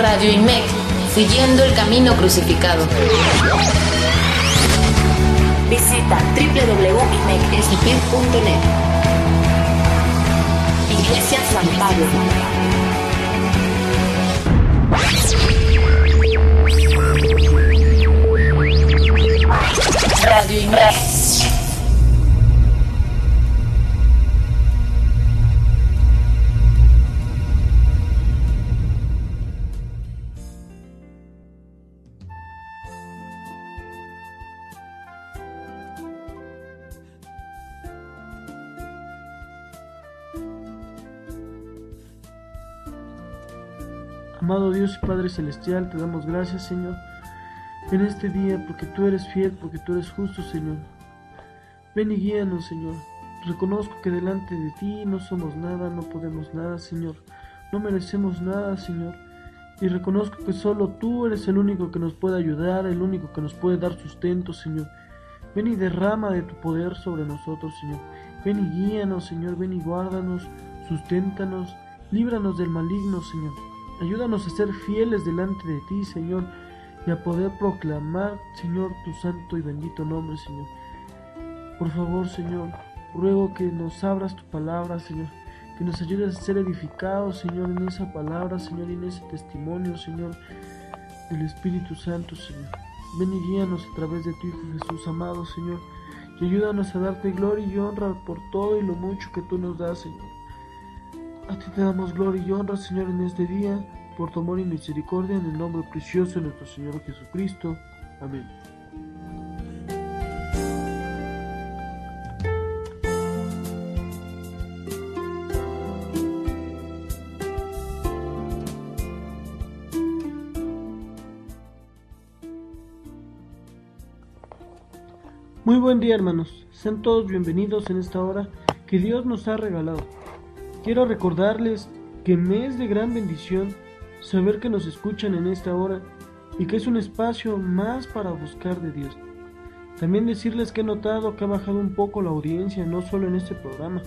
Radio IMEC, siguiendo el camino crucificado. Visita www.imexsp.net. Iglesia San Pablo. Radio IMEC. Amado Dios y Padre Celestial, te damos gracias, Señor, en este día, porque tú eres fiel, porque tú eres justo, Señor. Ven y guíanos, Señor. Reconozco que delante de ti no somos nada, no podemos nada, Señor. No merecemos nada, Señor. Y reconozco que solo tú eres el único que nos puede ayudar, el único que nos puede dar sustento, Señor. Ven y derrama de tu poder sobre nosotros, Señor. Ven y guíanos, Señor. Ven y guárdanos, susténtanos, líbranos del maligno, Señor. Ayúdanos a ser fieles delante de ti, Señor, y a poder proclamar, Señor, tu santo y bendito nombre, Señor. Por favor, Señor, ruego que nos abras tu palabra, Señor, que nos ayudes a ser edificados, Señor, en esa palabra, Señor, y en ese testimonio, Señor, del Espíritu Santo, Señor. Ven y guíanos a través de tu Hijo Jesús, amado, Señor, y ayúdanos a darte gloria y honra por todo y lo mucho que tú nos das, Señor. A ti te damos gloria y honra, Señor, en este día, por tu amor y misericordia, en el nombre precioso de nuestro Señor Jesucristo. Amén. Muy buen día hermanos, sean todos bienvenidos en esta hora que Dios nos ha regalado. Quiero recordarles que me es de gran bendición saber que nos escuchan en esta hora y que es un espacio más para buscar de Dios. También decirles que he notado que ha bajado un poco la audiencia, no solo en este programa,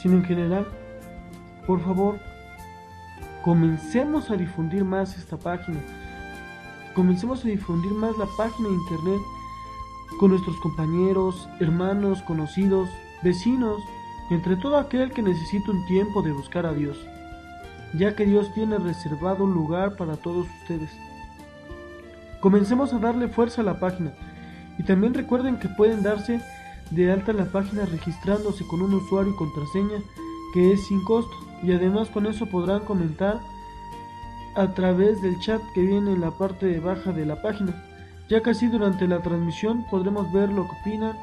sino en general. Por favor, comencemos a difundir más esta página. Comencemos a difundir más la página de internet con nuestros compañeros, hermanos, conocidos, vecinos, entre todo aquel que necesita un tiempo de buscar a Dios, ya que Dios tiene reservado un lugar para todos ustedes. Comencemos a darle fuerza a la página y también recuerden que pueden darse de alta la página registrándose con un usuario y contraseña que es sin costo y además con eso podrán comentar a través del chat que viene en la parte de baja de la página ya que así durante la transmisión podremos ver lo que opinan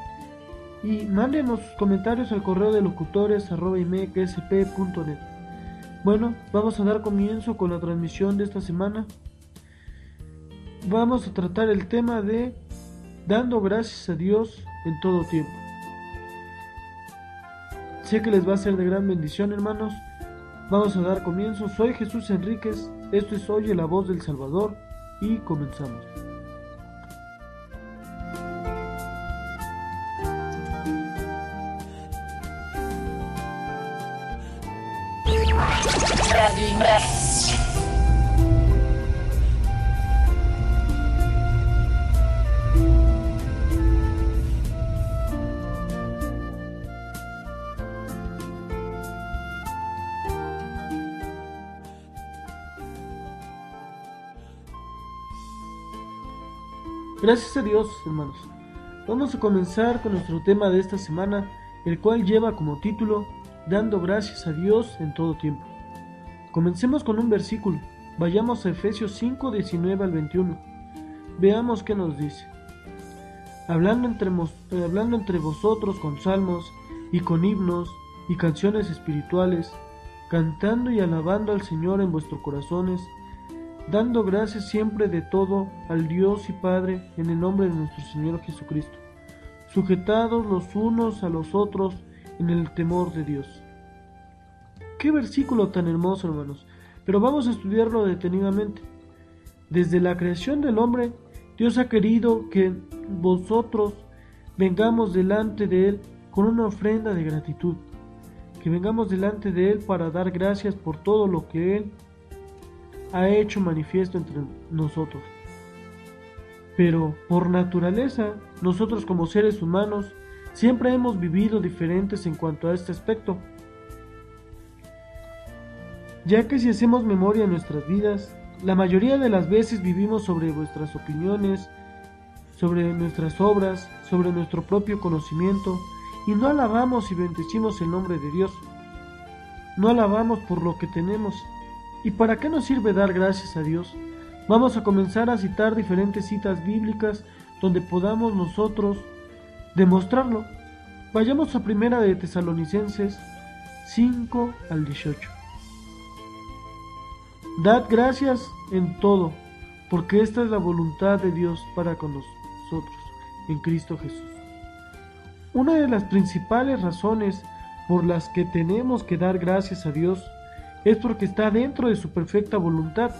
y mándenos sus comentarios al correo de locutores Bueno, vamos a dar comienzo con la transmisión de esta semana. Vamos a tratar el tema de dando gracias a Dios en todo tiempo. Sé que les va a ser de gran bendición, hermanos. Vamos a dar comienzo. Soy Jesús Enríquez. Esto es Oye la voz del Salvador y comenzamos. Gracias a Dios, hermanos. Vamos a comenzar con nuestro tema de esta semana, el cual lleva como título Dando gracias a Dios en todo tiempo. Comencemos con un versículo. Vayamos a Efesios 5, 19 al 21. Veamos qué nos dice. hablando entre, hablando entre vosotros con salmos y con himnos y canciones espirituales, cantando y alabando al Señor en vuestros corazones, dando gracias siempre de todo al Dios y Padre en el nombre de nuestro Señor Jesucristo, sujetados los unos a los otros en el temor de Dios. Qué versículo tan hermoso, hermanos, pero vamos a estudiarlo detenidamente. Desde la creación del hombre, Dios ha querido que vosotros vengamos delante de Él con una ofrenda de gratitud, que vengamos delante de Él para dar gracias por todo lo que Él ha hecho manifiesto entre nosotros. Pero por naturaleza, nosotros como seres humanos siempre hemos vivido diferentes en cuanto a este aspecto. Ya que si hacemos memoria en nuestras vidas, la mayoría de las veces vivimos sobre vuestras opiniones, sobre nuestras obras, sobre nuestro propio conocimiento, y no alabamos y bendecimos el nombre de Dios. No alabamos por lo que tenemos. ¿Y para qué nos sirve dar gracias a Dios? Vamos a comenzar a citar diferentes citas bíblicas donde podamos nosotros demostrarlo. Vayamos a primera de Tesalonicenses 5 al 18. Dad gracias en todo, porque esta es la voluntad de Dios para con nosotros en Cristo Jesús. Una de las principales razones por las que tenemos que dar gracias a Dios es porque está dentro de su perfecta voluntad.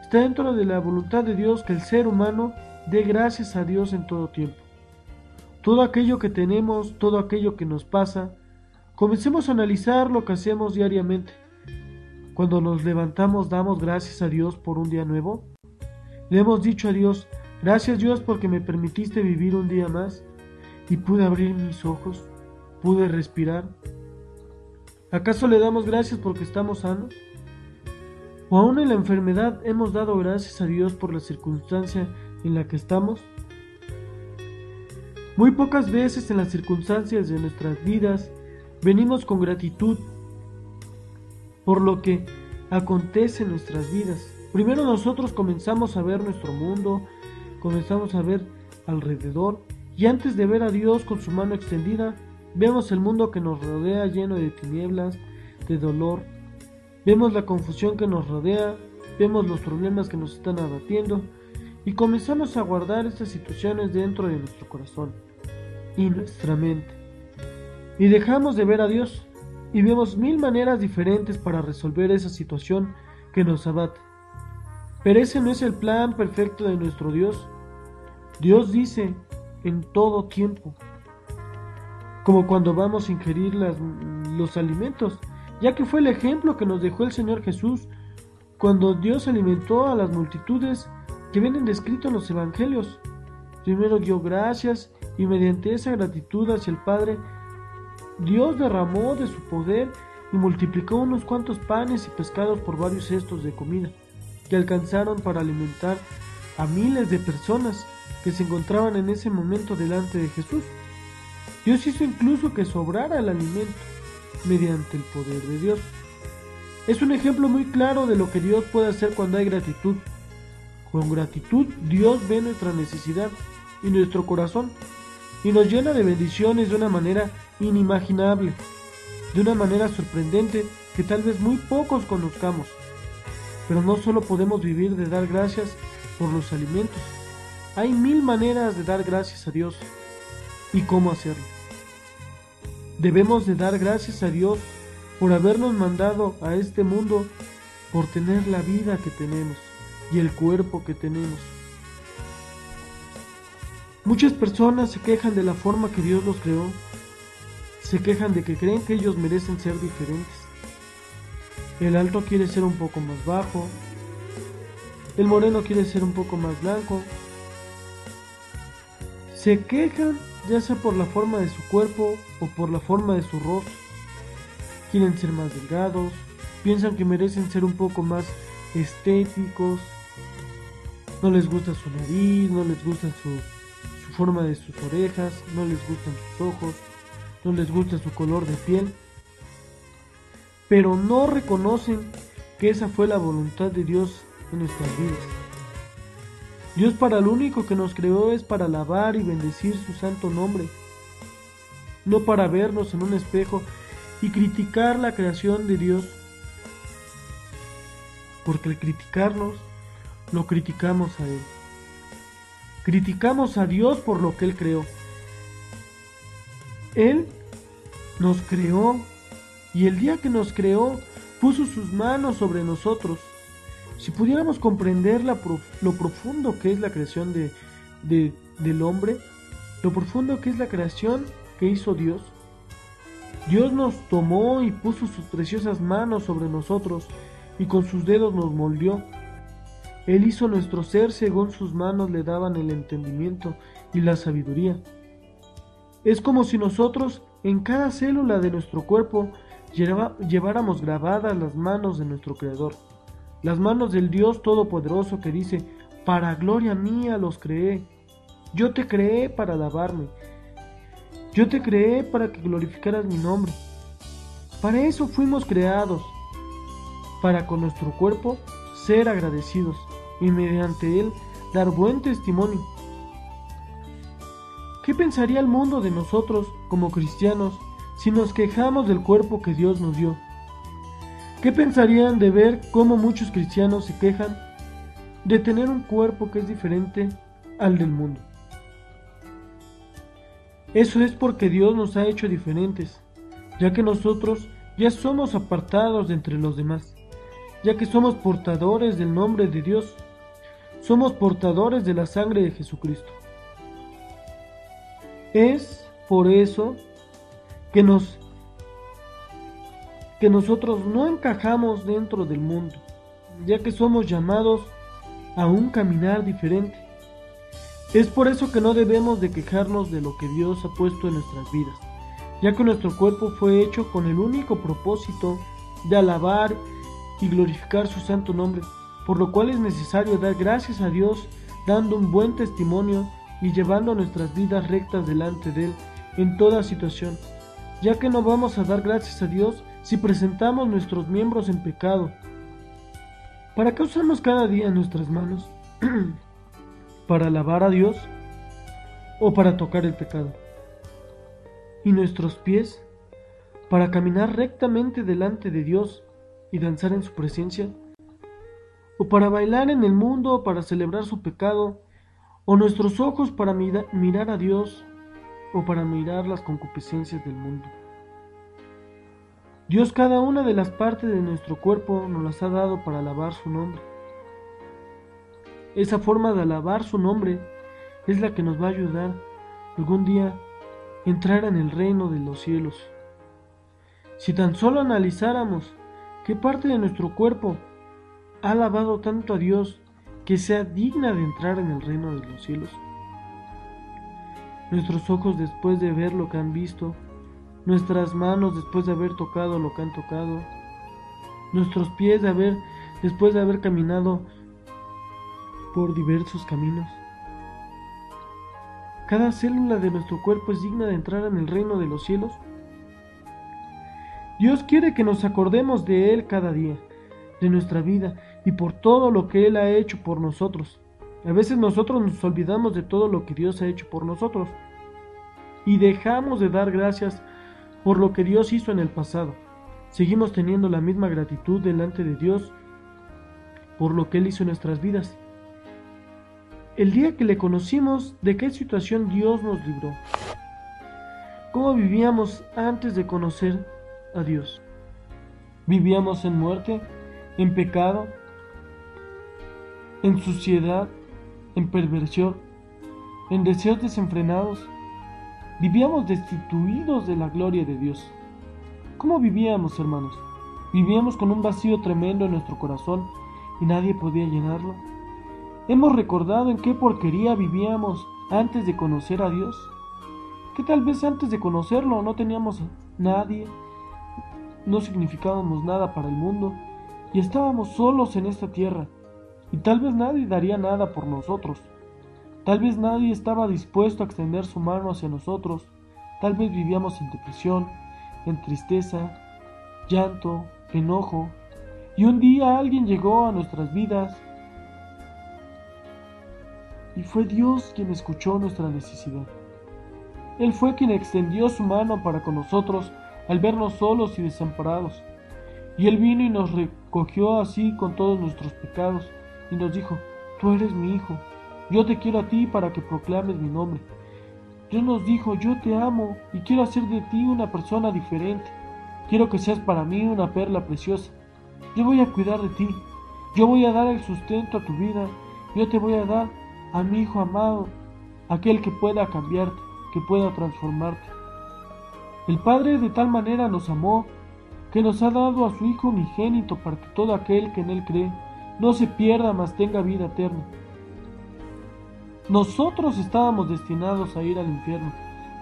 Está dentro de la voluntad de Dios que el ser humano dé gracias a Dios en todo tiempo. Todo aquello que tenemos, todo aquello que nos pasa, comencemos a analizar lo que hacemos diariamente. Cuando nos levantamos damos gracias a Dios por un día nuevo. Le hemos dicho a Dios, Gracias Dios porque me permitiste vivir un día más y pude abrir mis ojos, pude respirar. ¿Acaso le damos gracias porque estamos sanos? ¿O aún en la enfermedad hemos dado gracias a Dios por la circunstancia en la que estamos? Muy pocas veces en las circunstancias de nuestras vidas venimos con gratitud por lo que acontece en nuestras vidas. Primero nosotros comenzamos a ver nuestro mundo, comenzamos a ver alrededor y antes de ver a Dios con su mano extendida, vemos el mundo que nos rodea lleno de tinieblas, de dolor, vemos la confusión que nos rodea, vemos los problemas que nos están abatiendo y comenzamos a guardar estas situaciones dentro de nuestro corazón y nuestra mente. Y dejamos de ver a Dios y vemos mil maneras diferentes para resolver esa situación que nos abate. Pero ese no es el plan perfecto de nuestro Dios. Dios dice en todo tiempo, como cuando vamos a ingerir los alimentos, ya que fue el ejemplo que nos dejó el Señor Jesús cuando Dios alimentó a las multitudes que vienen descritos en los evangelios. Primero dio gracias y mediante esa gratitud hacia el Padre, Dios derramó de su poder y multiplicó unos cuantos panes y pescados por varios cestos de comida que alcanzaron para alimentar a miles de personas que se encontraban en ese momento delante de Jesús. Dios hizo incluso que sobrara el alimento mediante el poder de Dios. Es un ejemplo muy claro de lo que Dios puede hacer cuando hay gratitud. Con gratitud Dios ve nuestra necesidad y nuestro corazón y nos llena de bendiciones de una manera inimaginable, de una manera sorprendente que tal vez muy pocos conozcamos. Pero no solo podemos vivir de dar gracias por los alimentos, hay mil maneras de dar gracias a Dios y cómo hacerlo. Debemos de dar gracias a Dios por habernos mandado a este mundo, por tener la vida que tenemos y el cuerpo que tenemos. Muchas personas se quejan de la forma que Dios los creó, se quejan de que creen que ellos merecen ser diferentes. El alto quiere ser un poco más bajo, el moreno quiere ser un poco más blanco. Se quejan ya sea por la forma de su cuerpo o por la forma de su rostro. Quieren ser más delgados, piensan que merecen ser un poco más estéticos. No les gusta su nariz, no les gusta su, su forma de sus orejas, no les gustan sus ojos, no les gusta su color de piel. Pero no reconocen que esa fue la voluntad de Dios en nuestras vidas. Dios para lo único que nos creó es para alabar y bendecir su santo nombre, no para vernos en un espejo y criticar la creación de Dios. Porque al criticarnos, lo criticamos a Él. Criticamos a Dios por lo que Él creó. Él nos creó y el día que nos creó puso sus manos sobre nosotros. Si pudiéramos comprender lo profundo que es la creación de, del hombre, lo profundo que es la creación que hizo Dios, Dios nos tomó y puso sus preciosas manos sobre nosotros y con sus dedos nos moldeó. Él hizo nuestro ser según sus manos le daban el entendimiento y la sabiduría. Es como si nosotros en cada célula de nuestro cuerpo lleváramos grabadas las manos de nuestro Creador, las manos del Dios Todopoderoso que dice, para gloria mía los creé, yo te creé para alabarme, yo te creé para que glorificaras mi nombre. Para eso fuimos creados, para con nuestro cuerpo ser agradecidos y mediante él dar buen testimonio. ¿Qué pensaría el mundo de nosotros como cristianos si nos quejamos del cuerpo que Dios nos dio? ¿Qué pensarían de ver cómo muchos cristianos se quejan de tener un cuerpo que es diferente al del mundo? Eso es porque Dios nos ha hecho diferentes, ya que nosotros ya somos apartados de entre los demás, ya que somos portadores del nombre de Dios, somos portadores de la sangre de Jesucristo. Es por eso que nos que nosotros no encajamos dentro del mundo, ya que somos llamados a un caminar diferente. Es por eso que no debemos de quejarnos de lo que Dios ha puesto en nuestras vidas, ya que nuestro cuerpo fue hecho con el único propósito de alabar y glorificar su santo nombre, por lo cual es necesario dar gracias a Dios dando un buen testimonio y llevando nuestras vidas rectas delante de Él en toda situación, ya que no vamos a dar gracias a Dios si presentamos nuestros miembros en pecado. ¿Para qué usamos cada día nuestras manos? ¿Para alabar a Dios o para tocar el pecado? ¿Y nuestros pies? ¿Para caminar rectamente delante de Dios y danzar en su presencia? ¿O para bailar en el mundo para celebrar su pecado o nuestros ojos para mirar a Dios o para mirar las concupiscencias del mundo. Dios cada una de las partes de nuestro cuerpo nos las ha dado para alabar su nombre. Esa forma de alabar su nombre es la que nos va a ayudar algún día a entrar en el reino de los cielos. Si tan solo analizáramos qué parte de nuestro cuerpo ha alabado tanto a Dios que sea digna de entrar en el reino de los cielos. Nuestros ojos después de ver lo que han visto, nuestras manos después de haber tocado lo que han tocado, nuestros pies después de haber caminado por diversos caminos. Cada célula de nuestro cuerpo es digna de entrar en el reino de los cielos. Dios quiere que nos acordemos de Él cada día, de nuestra vida, y por todo lo que Él ha hecho por nosotros. A veces nosotros nos olvidamos de todo lo que Dios ha hecho por nosotros y dejamos de dar gracias por lo que Dios hizo en el pasado. Seguimos teniendo la misma gratitud delante de Dios por lo que Él hizo en nuestras vidas. El día que le conocimos, ¿de qué situación Dios nos libró? ¿Cómo vivíamos antes de conocer a Dios? ¿Vivíamos en muerte, en pecado, en suciedad, en perversión, en deseos desenfrenados. Vivíamos destituidos de la gloria de Dios. ¿Cómo vivíamos, hermanos? Vivíamos con un vacío tremendo en nuestro corazón y nadie podía llenarlo. ¿Hemos recordado en qué porquería vivíamos antes de conocer a Dios? Que tal vez antes de conocerlo no teníamos nadie, no significábamos nada para el mundo y estábamos solos en esta tierra y tal vez nadie daría nada por nosotros. Tal vez nadie estaba dispuesto a extender su mano hacia nosotros. Tal vez vivíamos en depresión, en tristeza, llanto, enojo. Y un día alguien llegó a nuestras vidas y fue Dios quien escuchó nuestra necesidad. Él fue quien extendió su mano para con nosotros al vernos solos y desamparados. Y Él vino y nos recogió así con todos nuestros pecados y nos dijo, tú eres mi hijo, yo te quiero a ti para que proclames mi nombre. Dios nos dijo, yo te amo y quiero hacer de ti una persona diferente. Quiero que seas para mí una perla preciosa. Yo voy a cuidar de ti. Yo voy a dar el sustento a tu vida. Yo te voy a dar a mi Hijo amado, aquel que pueda cambiarte, que pueda transformarte. El Padre de tal manera nos amó que nos ha dado a su Hijo unigénito para que todo aquel que en Él cree no se pierda, mas tenga vida eterna. Nosotros estábamos destinados a ir al infierno,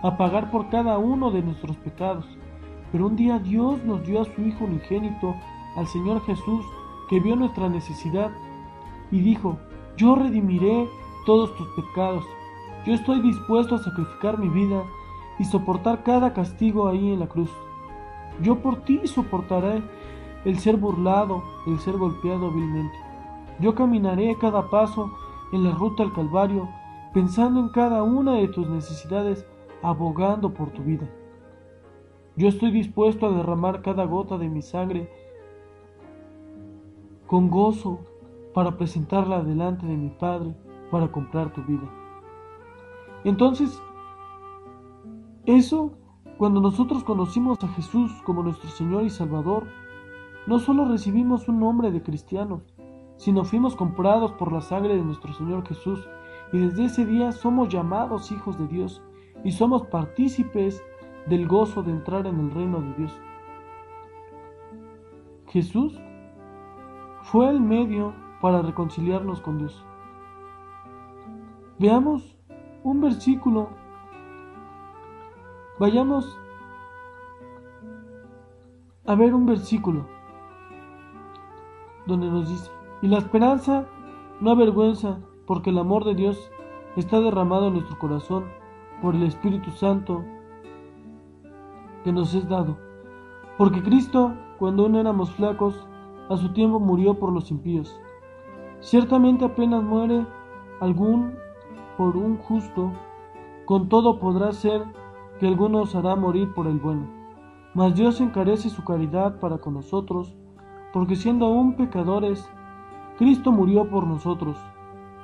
a pagar por cada uno de nuestros pecados. Pero un día Dios nos dio a su Hijo unigénito, al Señor Jesús, que vio nuestra necesidad y dijo, yo redimiré todos tus pecados. Yo estoy dispuesto a sacrificar mi vida y soportar cada castigo ahí en la cruz. Yo por ti soportaré el ser burlado, el ser golpeado vilmente. Yo caminaré cada paso en la ruta al Calvario, pensando en cada una de tus necesidades, abogando por tu vida. Yo estoy dispuesto a derramar cada gota de mi sangre con gozo para presentarla delante de mi Padre para comprar tu vida. Entonces, eso, cuando nosotros conocimos a Jesús como nuestro Señor y Salvador, no solo recibimos un nombre de cristianos, sino fuimos comprados por la sangre de nuestro Señor Jesús, y desde ese día somos llamados hijos de Dios y somos partícipes del gozo de entrar en el reino de Dios. Jesús fue el medio para reconciliarnos con Dios. Veamos un versículo. Vayamos a ver un versículo donde nos dice, y la esperanza no avergüenza, porque el amor de Dios está derramado en nuestro corazón por el Espíritu Santo que nos es dado. Porque Cristo, cuando aún éramos flacos, a su tiempo murió por los impíos. Ciertamente apenas muere algún por un justo, con todo podrá ser que algunos hará morir por el bueno. Mas Dios encarece su caridad para con nosotros, porque siendo aún pecadores, Cristo murió por nosotros.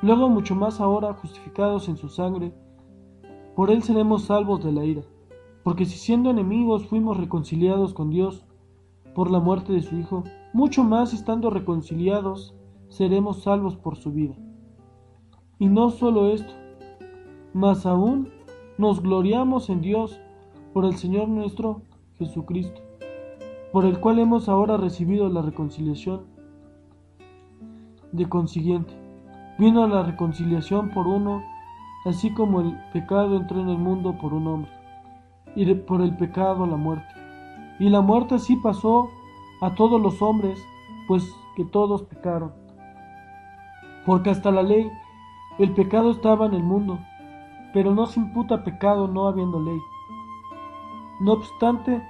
Luego mucho más ahora, justificados en su sangre, por él seremos salvos de la ira. Porque si siendo enemigos fuimos reconciliados con Dios por la muerte de su Hijo, mucho más estando reconciliados seremos salvos por su vida. Y no solo esto, mas aún nos gloriamos en Dios por el Señor nuestro Jesucristo, por el cual hemos ahora recibido la reconciliación. De consiguiente, vino la reconciliación por uno, así como el pecado entró en el mundo por un hombre, y por el pecado la muerte. Y la muerte así pasó a todos los hombres, pues que todos pecaron. Porque hasta la ley el pecado estaba en el mundo, pero no se imputa pecado no habiendo ley. No obstante,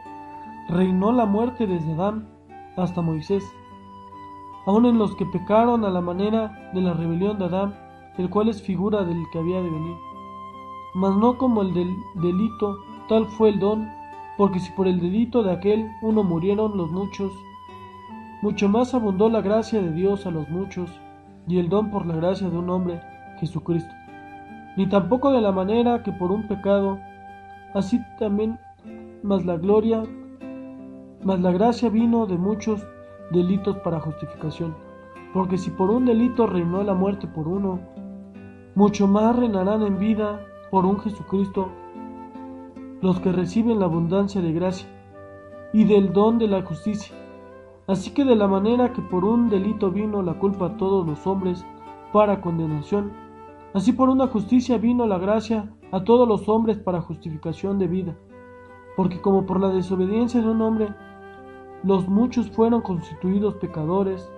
reinó la muerte desde Adán hasta Moisés, aun en los que pecaron a la manera de la rebelión de Adán, el cual es figura del que había de venir. Mas no como el del delito, tal fue el don, porque si por el delito de aquel uno murieron los muchos, mucho más abundó la gracia de Dios a los muchos, y el don por la gracia de un hombre, Jesucristo. Ni tampoco de la manera que por un pecado, así también, más la gloria, más la gracia vino de muchos delitos para justificación. Porque si por un delito reinó la muerte por uno, mucho más reinarán en vida por un Jesucristo los que reciben la abundancia de gracia y del don de la justicia. Así que de la manera que por un delito vino la culpa a todos los hombres para condenación, así por una justicia vino la gracia a todos los hombres para justificación de vida. Porque como por la desobediencia de un hombre los muchos fueron constituidos pecadores,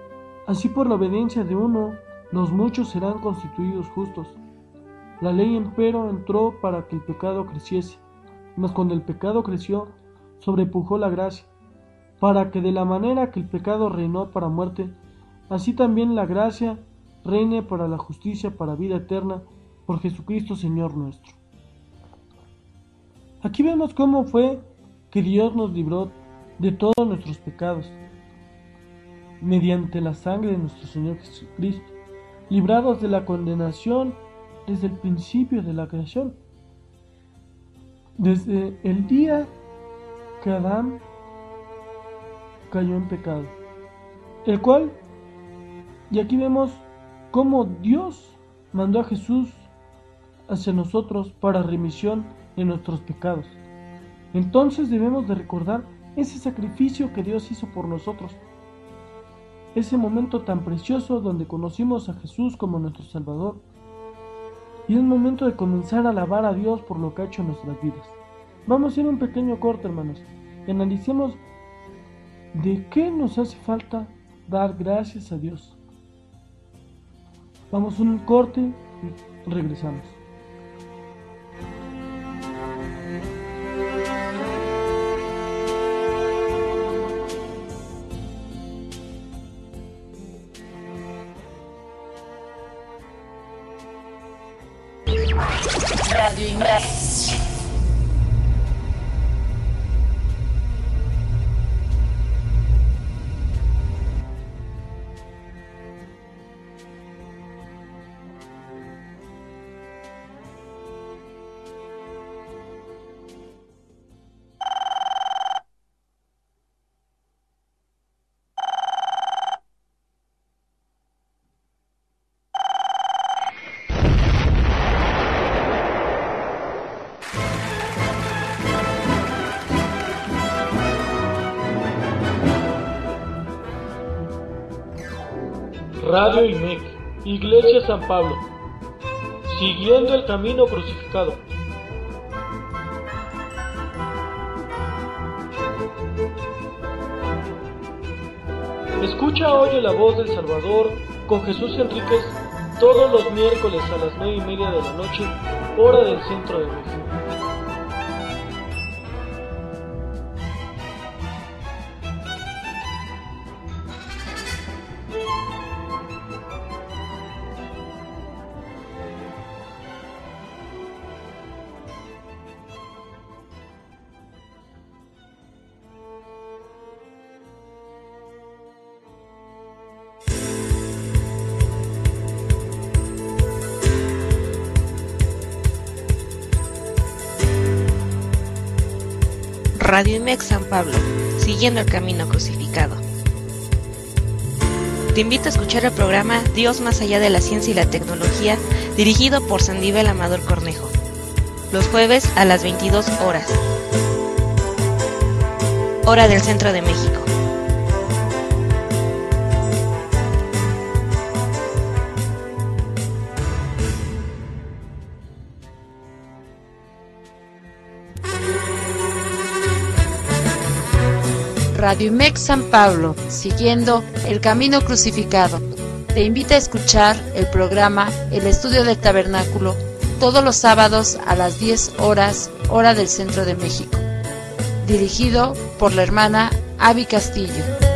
así por la obediencia de uno los muchos serán constituidos justos. La ley empero entró para que el pecado creciese mas cuando el pecado creció, sobrepujó la gracia, para que de la manera que el pecado reinó para muerte, así también la gracia reine para la justicia, para vida eterna, por Jesucristo Señor nuestro. Aquí vemos cómo fue que Dios nos libró de todos nuestros pecados, mediante la sangre de nuestro Señor Jesucristo, librados de la condenación desde el principio de la creación, desde el día que Adán cayó en pecado, el cual, y aquí vemos cómo Dios mandó a Jesús hacia nosotros para remisión de nuestros pecados. Entonces debemos de recordar ese sacrificio que Dios hizo por nosotros. Ese momento tan precioso donde conocimos a Jesús como nuestro Salvador. Y es momento de comenzar a alabar a Dios por lo que ha hecho en nuestras vidas. Vamos a ir un pequeño corte, hermanos. Y analicemos de qué nos hace falta dar gracias a Dios. Vamos a un corte y regresamos. Radio IMEC, Iglesia San Pablo, siguiendo el camino crucificado. Escucha hoy la voz del Salvador con Jesús Enríquez todos los miércoles a las nueve y media de la noche, hora del centro de México. Radio IMEX San Pablo, siguiendo el camino crucificado. Te invito a escuchar el programa Dios más allá de la ciencia y la tecnología, dirigido por Sandivel Amador Cornejo, los jueves a las 22 horas, hora del centro de México. Radio IMEX San Pablo, siguiendo el camino crucificado. Te invita a escuchar el programa El Estudio del Tabernáculo todos los sábados a las 10 horas, hora del centro de México. Dirigido por la hermana Avi Castillo.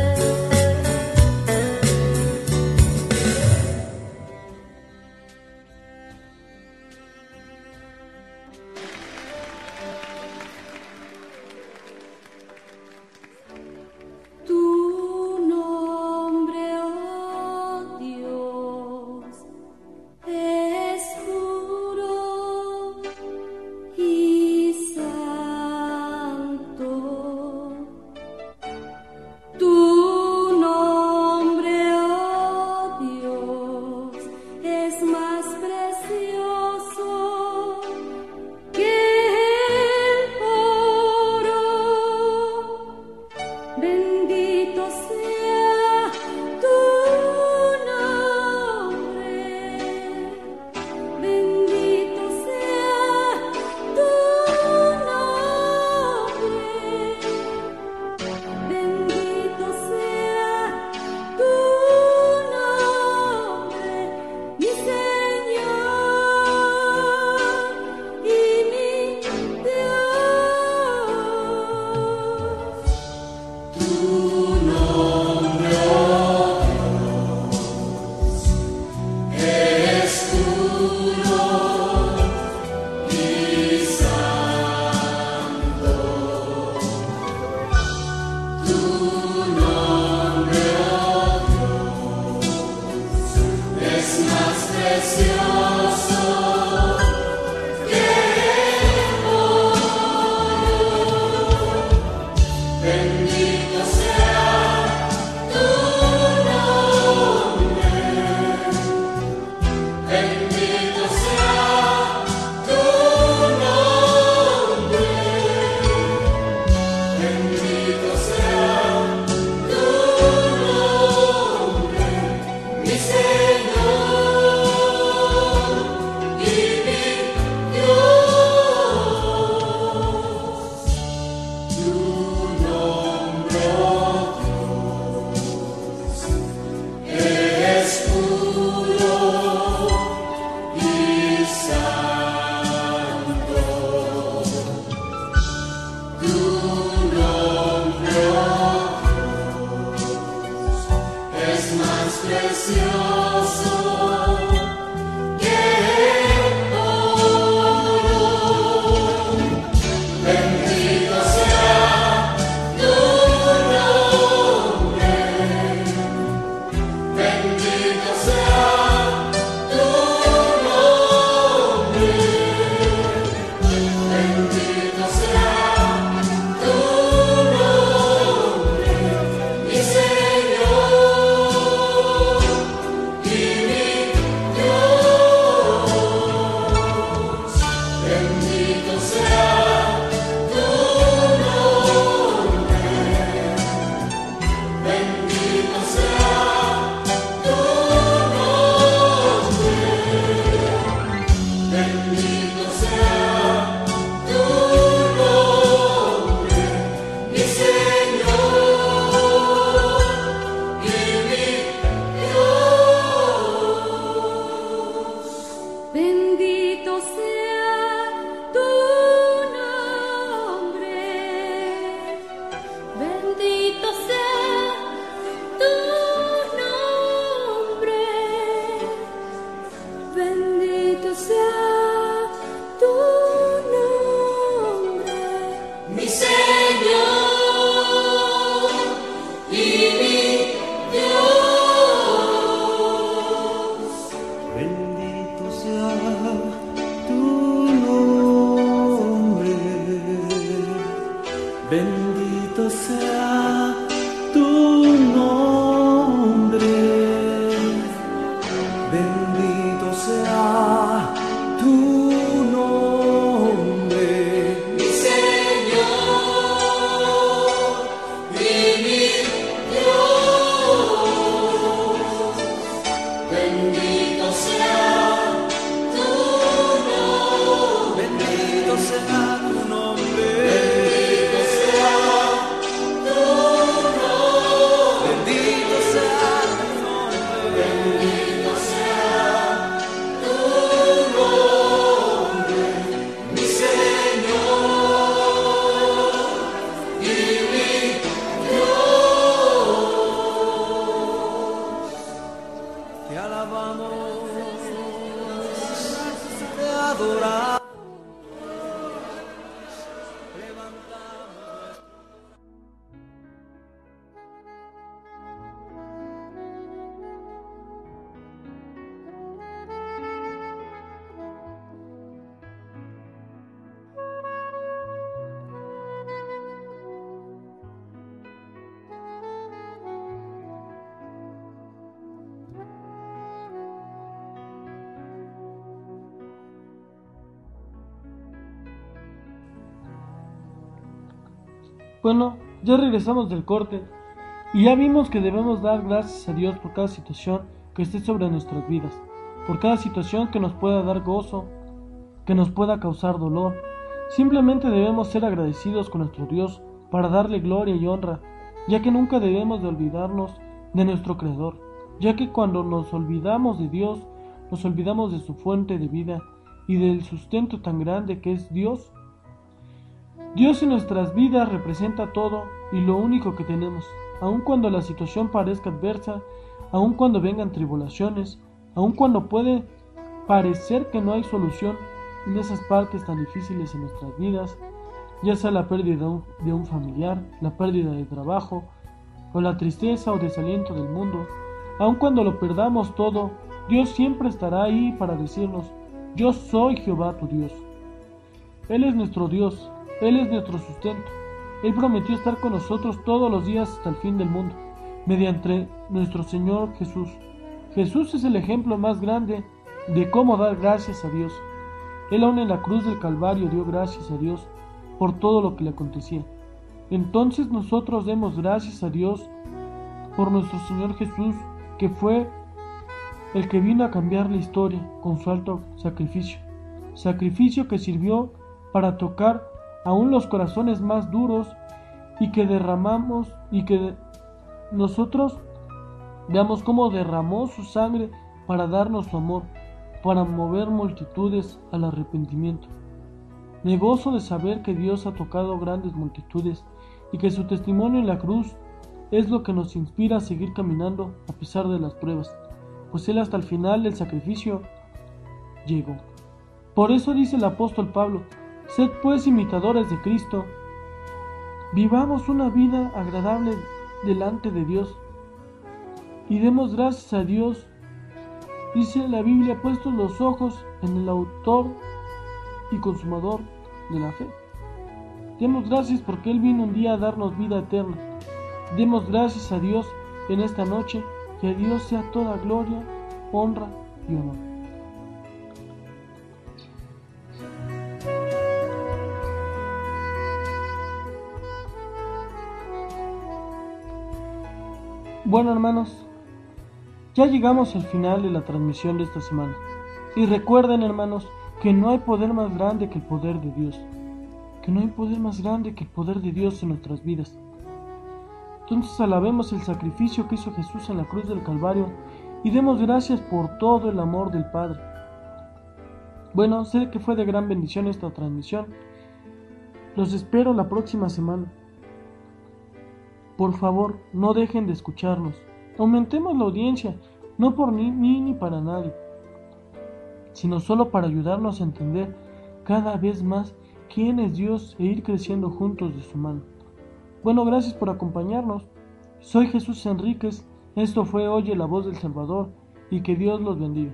adorar. Bueno, ya regresamos del corte y ya vimos que debemos dar gracias a Dios por cada situación que esté sobre nuestras vidas, por cada situación que nos pueda dar gozo, que nos pueda causar dolor. Simplemente debemos ser agradecidos con nuestro Dios para darle gloria y honra, ya que nunca debemos de olvidarnos de nuestro Creador, ya que cuando nos olvidamos de Dios, nos olvidamos de su fuente de vida y del sustento tan grande que es Dios, Dios en nuestras vidas representa todo y lo único que tenemos, aun cuando la situación parezca adversa, aun cuando vengan tribulaciones, aun cuando puede parecer que no hay solución en esas partes tan difíciles en nuestras vidas, ya sea la pérdida de un familiar, la pérdida de trabajo, o la tristeza o desaliento del mundo, aun cuando lo perdamos todo, Dios siempre estará ahí para decirnos, yo soy Jehová tu Dios. Él es nuestro Dios, él es nuestro sustento. Él prometió estar con nosotros todos los días hasta el fin del mundo, mediante nuestro Señor Jesús. Jesús es el ejemplo más grande de cómo dar gracias a Dios. Él aún en la cruz del Calvario dio gracias a Dios por todo lo que le acontecía. Entonces nosotros demos gracias a Dios por nuestro Señor Jesús, que fue el que vino a cambiar la historia con su alto sacrificio. Sacrificio que sirvió para tocar aún los corazones más duros y que derramamos y que nosotros veamos cómo derramó su sangre para darnos su amor, para mover multitudes al arrepentimiento. Me gozo de saber que Dios ha tocado grandes multitudes y que su testimonio en la cruz es lo que nos inspira a seguir caminando a pesar de las pruebas. pues Él hasta el final del sacrificio llegó. Por eso dice el apóstol Pablo, sed pues imitadores de Cristo, vivamos una vida agradable delante de Dios y demos gracias a Dios. Dice la Biblia, puestos los ojos en el autor y consumador de la fe. Demos gracias porque Él vino un día a darnos vida eterna. Demos gracias a Dios en esta noche, que a Dios sea toda gloria, honra y honor. Bueno hermanos, ya llegamos al final de la transmisión de esta semana. Y recuerden hermanos que no hay poder más grande que el poder de Dios. Que no hay poder más grande que el poder de Dios en nuestras vidas. Entonces alabemos el sacrificio que hizo Jesús en la cruz del Calvario y demos gracias por todo el amor del Padre. Bueno, sé que fue de gran bendición esta transmisión. Los espero la próxima semana. Por favor, no dejen de escucharnos. Aumentemos la audiencia, no por mí ni para nadie, sino solo para ayudarnos a entender cada vez más quién es Dios e ir creciendo juntos de su mano. Bueno, gracias por acompañarnos. Soy Jesús Enríquez. Esto fue Oye la voz del Salvador y que Dios los bendiga.